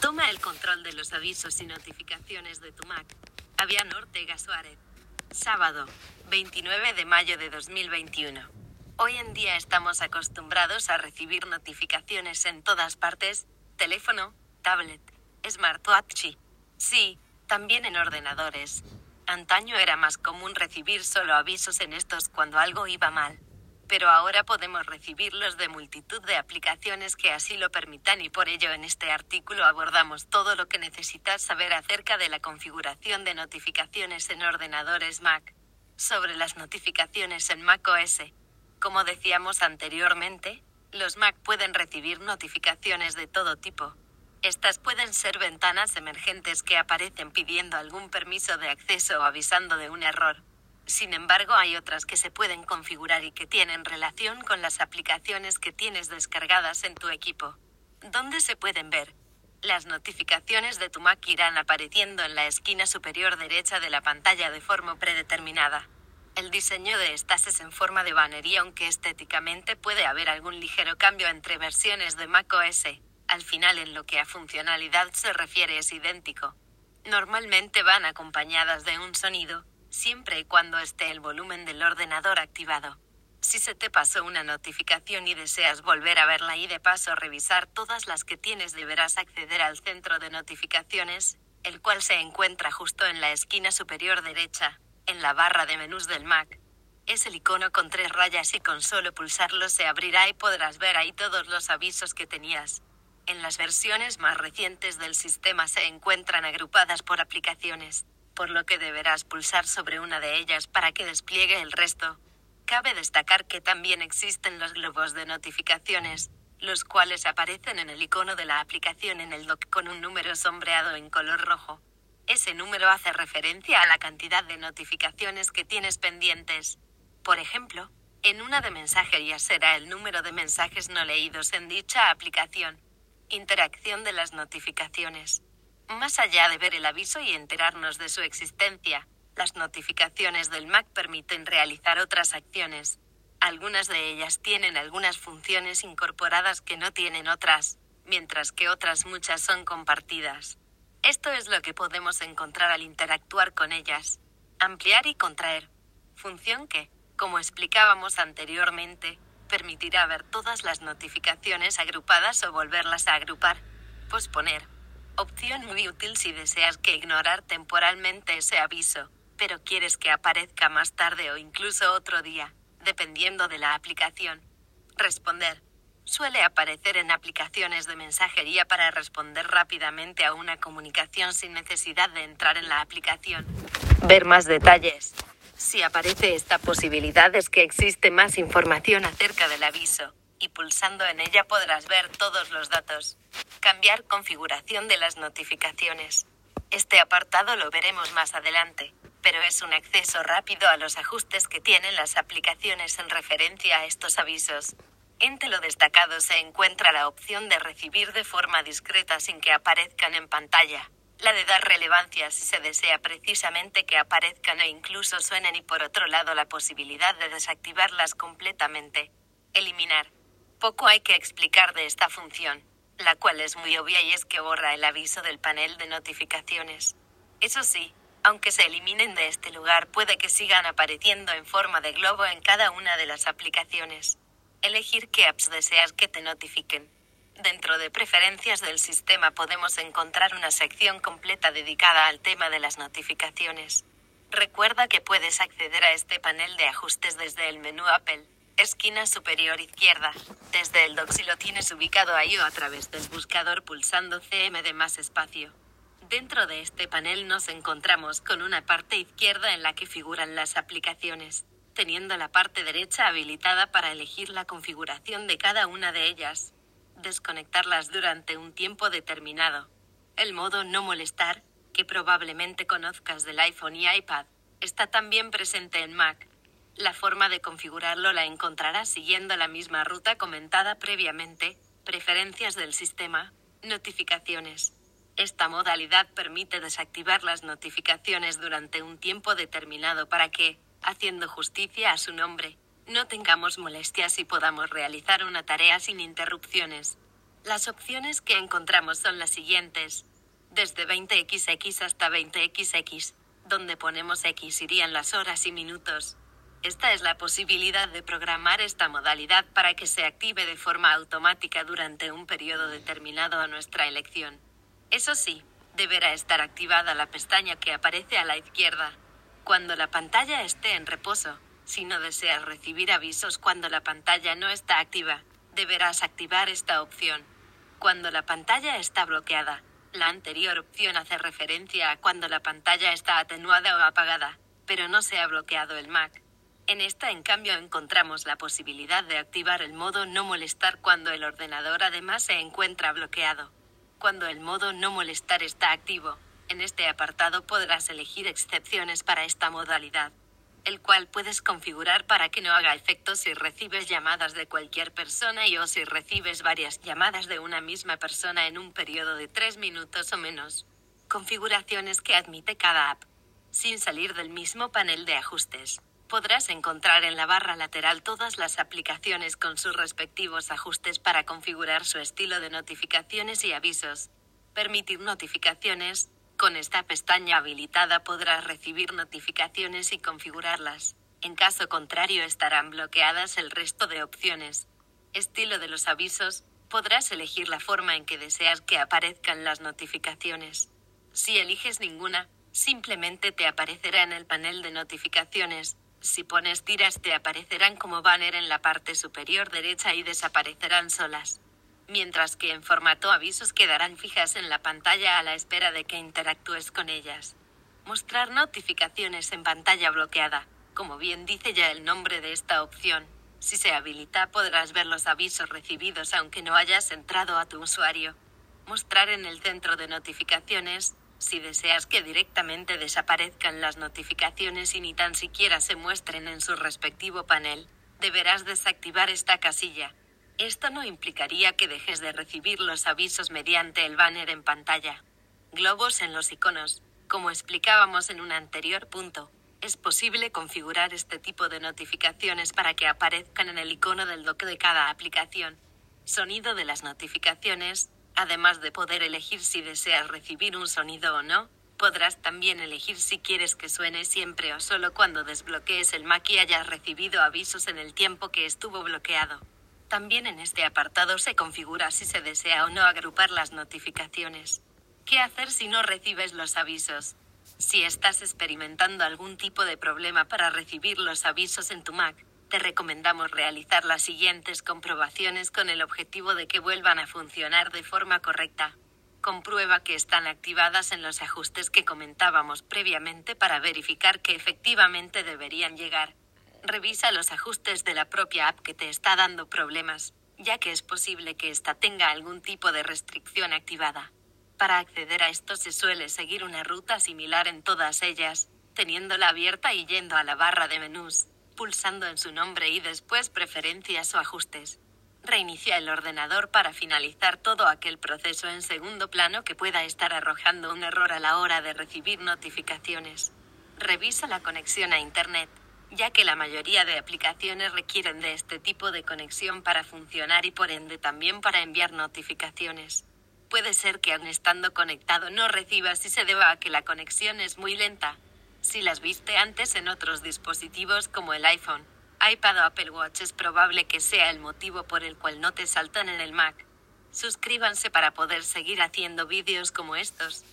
Toma el control de los avisos y notificaciones de tu Mac. Avian Ortega Suárez. Sábado, 29 de mayo de 2021. Hoy en día estamos acostumbrados a recibir notificaciones en todas partes, teléfono, tablet, smartwatch. Sí, también en ordenadores. Antaño era más común recibir solo avisos en estos cuando algo iba mal. Pero ahora podemos recibirlos de multitud de aplicaciones que así lo permitan y por ello en este artículo abordamos todo lo que necesitas saber acerca de la configuración de notificaciones en ordenadores Mac. Sobre las notificaciones en Mac OS. Como decíamos anteriormente, los Mac pueden recibir notificaciones de todo tipo. Estas pueden ser ventanas emergentes que aparecen pidiendo algún permiso de acceso o avisando de un error. Sin embargo, hay otras que se pueden configurar y que tienen relación con las aplicaciones que tienes descargadas en tu equipo. ¿Dónde se pueden ver? Las notificaciones de tu Mac irán apareciendo en la esquina superior derecha de la pantalla de forma predeterminada. El diseño de estas es en forma de banner y aunque estéticamente puede haber algún ligero cambio entre versiones de macOS, al final en lo que a funcionalidad se refiere es idéntico. Normalmente van acompañadas de un sonido, siempre y cuando esté el volumen del ordenador activado. Si se te pasó una notificación y deseas volver a verla y de paso revisar todas las que tienes deberás acceder al centro de notificaciones, el cual se encuentra justo en la esquina superior derecha, en la barra de menús del Mac. Es el icono con tres rayas y con solo pulsarlo se abrirá y podrás ver ahí todos los avisos que tenías. En las versiones más recientes del sistema se encuentran agrupadas por aplicaciones, por lo que deberás pulsar sobre una de ellas para que despliegue el resto. Cabe destacar que también existen los globos de notificaciones, los cuales aparecen en el icono de la aplicación en el dock con un número sombreado en color rojo. Ese número hace referencia a la cantidad de notificaciones que tienes pendientes. Por ejemplo, en una de mensajería será el número de mensajes no leídos en dicha aplicación. Interacción de las notificaciones. Más allá de ver el aviso y enterarnos de su existencia, las notificaciones del Mac permiten realizar otras acciones. Algunas de ellas tienen algunas funciones incorporadas que no tienen otras, mientras que otras muchas son compartidas. Esto es lo que podemos encontrar al interactuar con ellas. Ampliar y contraer. Función que, como explicábamos anteriormente, permitirá ver todas las notificaciones agrupadas o volverlas a agrupar. Posponer. Opción muy útil si deseas que ignorar temporalmente ese aviso, pero quieres que aparezca más tarde o incluso otro día, dependiendo de la aplicación. Responder. Suele aparecer en aplicaciones de mensajería para responder rápidamente a una comunicación sin necesidad de entrar en la aplicación. Ver más detalles. Si aparece esta posibilidad es que existe más información acerca del aviso, y pulsando en ella podrás ver todos los datos. Cambiar configuración de las notificaciones. Este apartado lo veremos más adelante, pero es un acceso rápido a los ajustes que tienen las aplicaciones en referencia a estos avisos. Entre lo destacado se encuentra la opción de recibir de forma discreta sin que aparezcan en pantalla la de dar relevancia si se desea precisamente que aparezcan e incluso suenen y por otro lado la posibilidad de desactivarlas completamente. Eliminar. Poco hay que explicar de esta función, la cual es muy obvia y es que borra el aviso del panel de notificaciones. Eso sí, aunque se eliminen de este lugar puede que sigan apareciendo en forma de globo en cada una de las aplicaciones. Elegir qué apps deseas que te notifiquen. Dentro de preferencias del sistema podemos encontrar una sección completa dedicada al tema de las notificaciones. Recuerda que puedes acceder a este panel de ajustes desde el menú Apple, esquina superior izquierda, desde el dock si lo tienes ubicado ahí o a través del buscador pulsando CM de más espacio. Dentro de este panel nos encontramos con una parte izquierda en la que figuran las aplicaciones, teniendo la parte derecha habilitada para elegir la configuración de cada una de ellas desconectarlas durante un tiempo determinado. El modo no molestar, que probablemente conozcas del iPhone y iPad, está también presente en Mac. La forma de configurarlo la encontrarás siguiendo la misma ruta comentada previamente, preferencias del sistema, notificaciones. Esta modalidad permite desactivar las notificaciones durante un tiempo determinado para que, haciendo justicia a su nombre, no tengamos molestias y podamos realizar una tarea sin interrupciones. Las opciones que encontramos son las siguientes. Desde 20xx hasta 20xx, donde ponemos x irían las horas y minutos. Esta es la posibilidad de programar esta modalidad para que se active de forma automática durante un periodo determinado a nuestra elección. Eso sí, deberá estar activada la pestaña que aparece a la izquierda. Cuando la pantalla esté en reposo, si no deseas recibir avisos cuando la pantalla no está activa, deberás activar esta opción. Cuando la pantalla está bloqueada, la anterior opción hace referencia a cuando la pantalla está atenuada o apagada, pero no se ha bloqueado el Mac. En esta, en cambio, encontramos la posibilidad de activar el modo no molestar cuando el ordenador además se encuentra bloqueado. Cuando el modo no molestar está activo, en este apartado podrás elegir excepciones para esta modalidad, el cual puedes configurar para que no haga efecto si recibes llamadas de cualquier persona y o si recibes varias llamadas de una misma persona en un periodo de 3 minutos o menos. Configuraciones que admite cada app. Sin salir del mismo panel de ajustes podrás encontrar en la barra lateral todas las aplicaciones con sus respectivos ajustes para configurar su estilo de notificaciones y avisos. Permitir notificaciones. Con esta pestaña habilitada podrás recibir notificaciones y configurarlas. En caso contrario estarán bloqueadas el resto de opciones. Estilo de los avisos. Podrás elegir la forma en que deseas que aparezcan las notificaciones. Si eliges ninguna, simplemente te aparecerá en el panel de notificaciones, si pones tiras te aparecerán como banner en la parte superior derecha y desaparecerán solas. Mientras que en formato avisos quedarán fijas en la pantalla a la espera de que interactúes con ellas. Mostrar notificaciones en pantalla bloqueada. Como bien dice ya el nombre de esta opción, si se habilita podrás ver los avisos recibidos aunque no hayas entrado a tu usuario. Mostrar en el centro de notificaciones, si deseas que directamente desaparezcan las notificaciones y ni tan siquiera se muestren en su respectivo panel, deberás desactivar esta casilla. Esto no implicaría que dejes de recibir los avisos mediante el banner en pantalla. Globos en los iconos. Como explicábamos en un anterior punto, es posible configurar este tipo de notificaciones para que aparezcan en el icono del dock de cada aplicación. Sonido de las notificaciones, Además de poder elegir si deseas recibir un sonido o no, podrás también elegir si quieres que suene siempre o solo cuando desbloquees el Mac y hayas recibido avisos en el tiempo que estuvo bloqueado. También en este apartado se configura si se desea o no agrupar las notificaciones. ¿Qué hacer si no recibes los avisos? Si estás experimentando algún tipo de problema para recibir los avisos en tu Mac, te recomendamos realizar las siguientes comprobaciones con el objetivo de que vuelvan a funcionar de forma correcta. Comprueba que están activadas en los ajustes que comentábamos previamente para verificar que efectivamente deberían llegar. Revisa los ajustes de la propia app que te está dando problemas, ya que es posible que ésta tenga algún tipo de restricción activada. Para acceder a esto se suele seguir una ruta similar en todas ellas, teniéndola abierta y yendo a la barra de menús pulsando en su nombre y después preferencias o ajustes. Reinicia el ordenador para finalizar todo aquel proceso en segundo plano que pueda estar arrojando un error a la hora de recibir notificaciones. Revisa la conexión a Internet, ya que la mayoría de aplicaciones requieren de este tipo de conexión para funcionar y por ende también para enviar notificaciones. Puede ser que aun estando conectado no recibas y se deba a que la conexión es muy lenta, si las viste antes en otros dispositivos como el iPhone, iPad o Apple Watch es probable que sea el motivo por el cual no te saltan en el Mac. Suscríbanse para poder seguir haciendo vídeos como estos.